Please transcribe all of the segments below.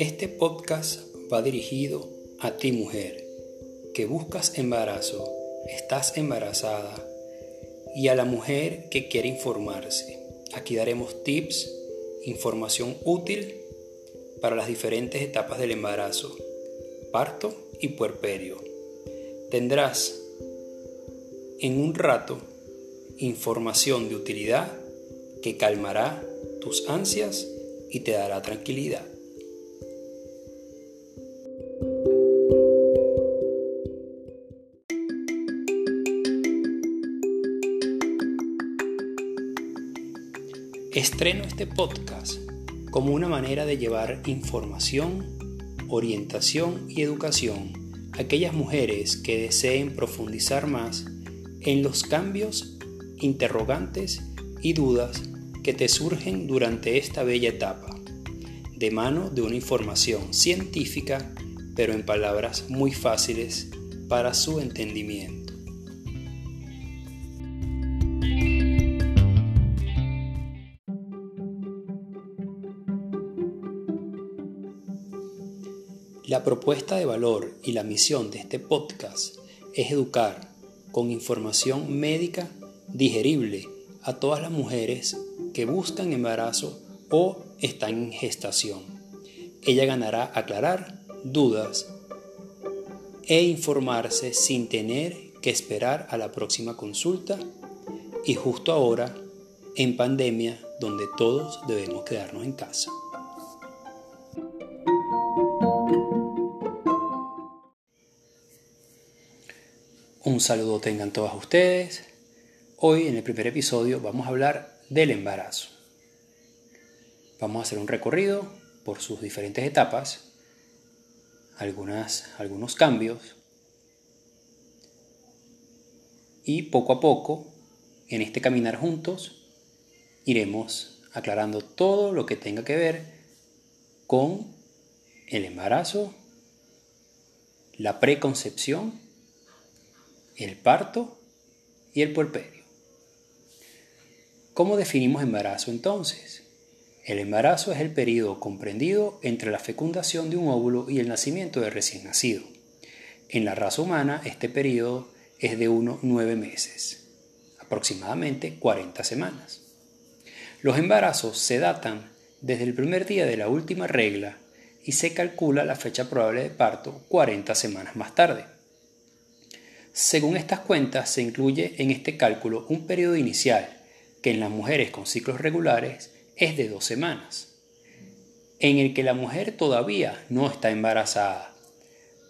Este podcast va dirigido a ti mujer que buscas embarazo, estás embarazada y a la mujer que quiere informarse. Aquí daremos tips, información útil para las diferentes etapas del embarazo, parto y puerperio. Tendrás en un rato información de utilidad que calmará tus ansias y te dará tranquilidad. Estreno este podcast como una manera de llevar información, orientación y educación a aquellas mujeres que deseen profundizar más en los cambios, interrogantes y dudas que te surgen durante esta bella etapa, de mano de una información científica, pero en palabras muy fáciles para su entendimiento. La propuesta de valor y la misión de este podcast es educar con información médica digerible a todas las mujeres que buscan embarazo o están en gestación. Ella ganará aclarar dudas e informarse sin tener que esperar a la próxima consulta y justo ahora en pandemia donde todos debemos quedarnos en casa. Un saludo tengan todas ustedes. Hoy en el primer episodio vamos a hablar del embarazo. Vamos a hacer un recorrido por sus diferentes etapas, algunas, algunos cambios y poco a poco en este caminar juntos iremos aclarando todo lo que tenga que ver con el embarazo, la preconcepción, el parto y el puerperio. ¿Cómo definimos embarazo entonces? El embarazo es el periodo comprendido entre la fecundación de un óvulo y el nacimiento del recién nacido. En la raza humana este periodo es de unos 9 meses, aproximadamente 40 semanas. Los embarazos se datan desde el primer día de la última regla y se calcula la fecha probable de parto 40 semanas más tarde. Según estas cuentas, se incluye en este cálculo un periodo inicial que en las mujeres con ciclos regulares es de dos semanas, en el que la mujer todavía no está embarazada,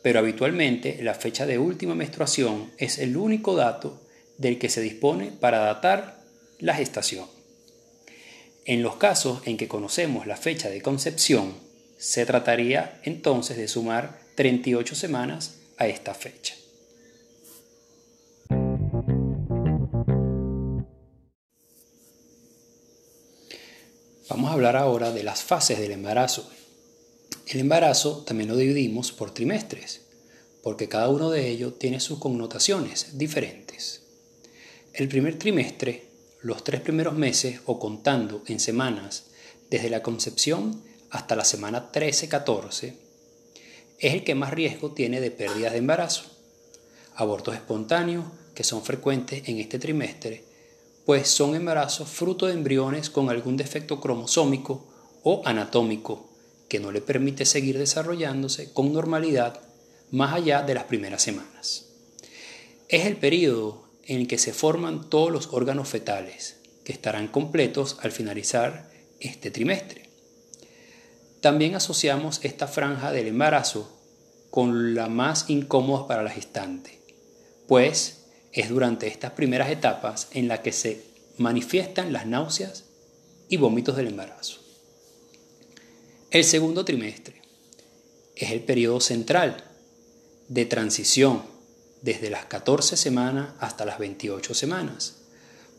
pero habitualmente la fecha de última menstruación es el único dato del que se dispone para datar la gestación. En los casos en que conocemos la fecha de concepción, se trataría entonces de sumar 38 semanas a esta fecha. Hablar ahora de las fases del embarazo. El embarazo también lo dividimos por trimestres, porque cada uno de ellos tiene sus connotaciones diferentes. El primer trimestre, los tres primeros meses o contando en semanas desde la concepción hasta la semana 13-14, es el que más riesgo tiene de pérdidas de embarazo. Abortos espontáneos, que son frecuentes en este trimestre, pues son embarazos fruto de embriones con algún defecto cromosómico o anatómico que no le permite seguir desarrollándose con normalidad más allá de las primeras semanas. Es el periodo en el que se forman todos los órganos fetales, que estarán completos al finalizar este trimestre. También asociamos esta franja del embarazo con la más incómoda para la gestante, pues es durante estas primeras etapas en las que se manifiestan las náuseas y vómitos del embarazo. El segundo trimestre es el periodo central de transición desde las 14 semanas hasta las 28 semanas,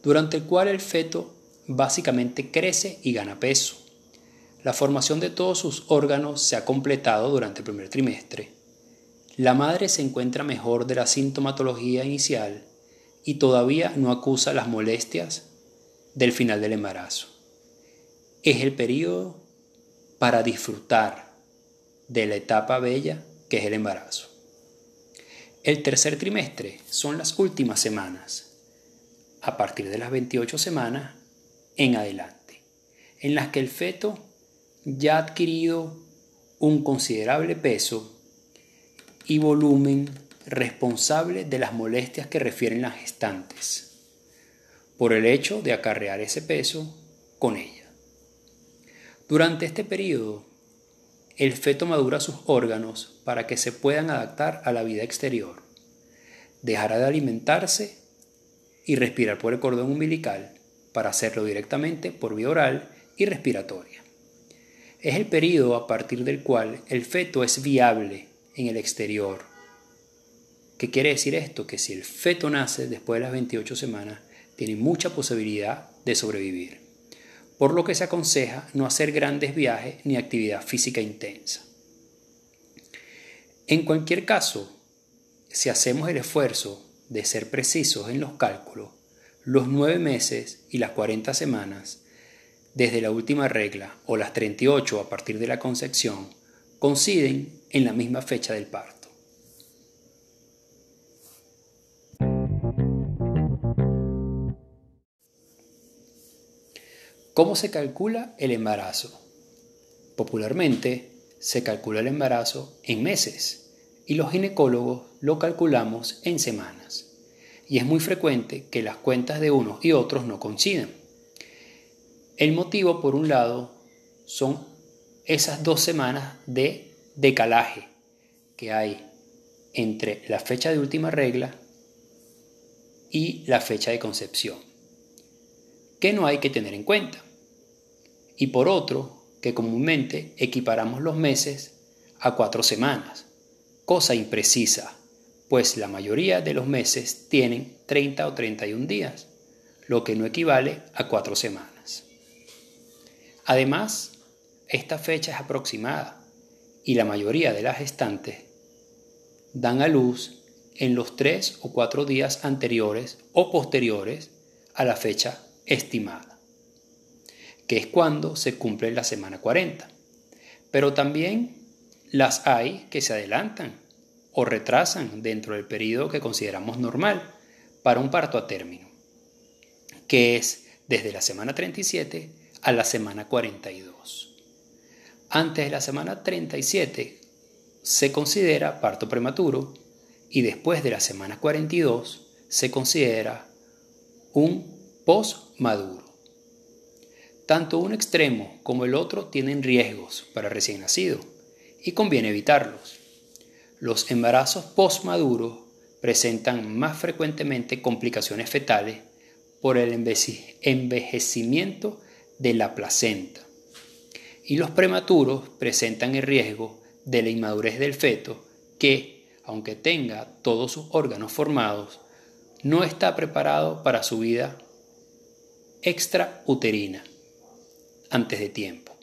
durante el cual el feto básicamente crece y gana peso. La formación de todos sus órganos se ha completado durante el primer trimestre la madre se encuentra mejor de la sintomatología inicial y todavía no acusa las molestias del final del embarazo. Es el periodo para disfrutar de la etapa bella que es el embarazo. El tercer trimestre son las últimas semanas, a partir de las 28 semanas en adelante, en las que el feto ya ha adquirido un considerable peso y volumen responsable de las molestias que refieren las gestantes, por el hecho de acarrear ese peso con ella. Durante este periodo, el feto madura sus órganos para que se puedan adaptar a la vida exterior. Dejará de alimentarse y respirar por el cordón umbilical para hacerlo directamente por vía oral y respiratoria. Es el periodo a partir del cual el feto es viable en el exterior. ¿Qué quiere decir esto? Que si el feto nace después de las 28 semanas, tiene mucha posibilidad de sobrevivir por lo que se aconseja no hacer grandes viajes ni actividad física intensa. En cualquier caso, si hacemos el esfuerzo de ser precisos en los cálculos, los nueve meses y las 40 semanas, desde la última regla o las 38 a partir de la concepción, coinciden en la misma fecha del parto. ¿Cómo se calcula el embarazo? Popularmente se calcula el embarazo en meses y los ginecólogos lo calculamos en semanas. Y es muy frecuente que las cuentas de unos y otros no coincidan. El motivo, por un lado, son esas dos semanas de decalaje que hay entre la fecha de última regla y la fecha de concepción que no hay que tener en cuenta. Y por otro, que comúnmente equiparamos los meses a cuatro semanas, cosa imprecisa, pues la mayoría de los meses tienen 30 o 31 días, lo que no equivale a cuatro semanas. Además, esta fecha es aproximada y la mayoría de las gestantes dan a luz en los tres o cuatro días anteriores o posteriores a la fecha estimada, que es cuando se cumple la semana 40. Pero también las hay que se adelantan o retrasan dentro del periodo que consideramos normal para un parto a término, que es desde la semana 37 a la semana 42. Antes de la semana 37 se considera parto prematuro y después de la semana 42 se considera un post-maduro. Tanto un extremo como el otro tienen riesgos para recién nacido y conviene evitarlos. Los embarazos post-maduros presentan más frecuentemente complicaciones fetales por el envejecimiento de la placenta y los prematuros presentan el riesgo de la inmadurez del feto que, aunque tenga todos sus órganos formados, no está preparado para su vida extrauterina antes de tiempo.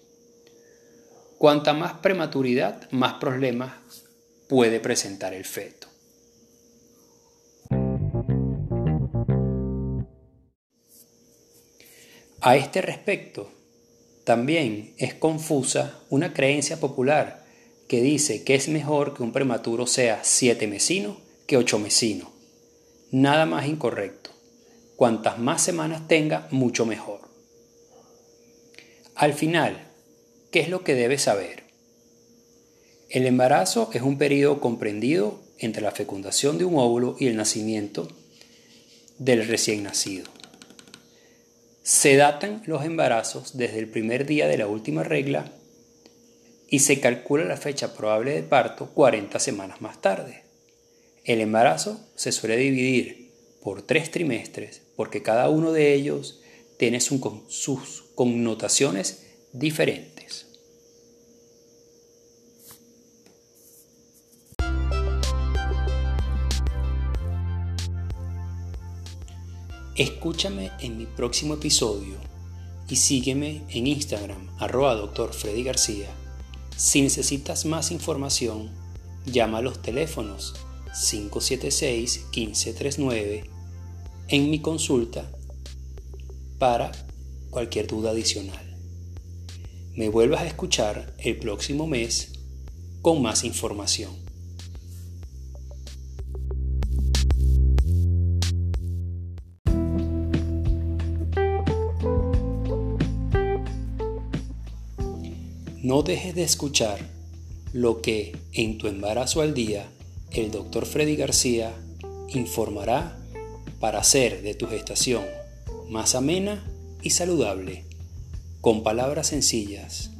Cuanta más prematuridad, más problemas puede presentar el feto. A este respecto, también es confusa una creencia popular que dice que es mejor que un prematuro sea siete mesino que ocho mesino. Nada más incorrecto. Cuantas más semanas tenga, mucho mejor. Al final, ¿qué es lo que debes saber? El embarazo es un periodo comprendido entre la fecundación de un óvulo y el nacimiento del recién nacido. Se datan los embarazos desde el primer día de la última regla y se calcula la fecha probable de parto 40 semanas más tarde. El embarazo se suele dividir por tres trimestres porque cada uno de ellos tiene sus connotaciones diferentes. Escúchame en mi próximo episodio y sígueme en Instagram, arroba doctor Freddy García. Si necesitas más información, llama a los teléfonos 576-1539 en mi consulta para cualquier duda adicional. Me vuelvas a escuchar el próximo mes con más información. No dejes de escuchar lo que en tu embarazo al día el doctor Freddy García informará para hacer de tu gestación más amena y saludable, con palabras sencillas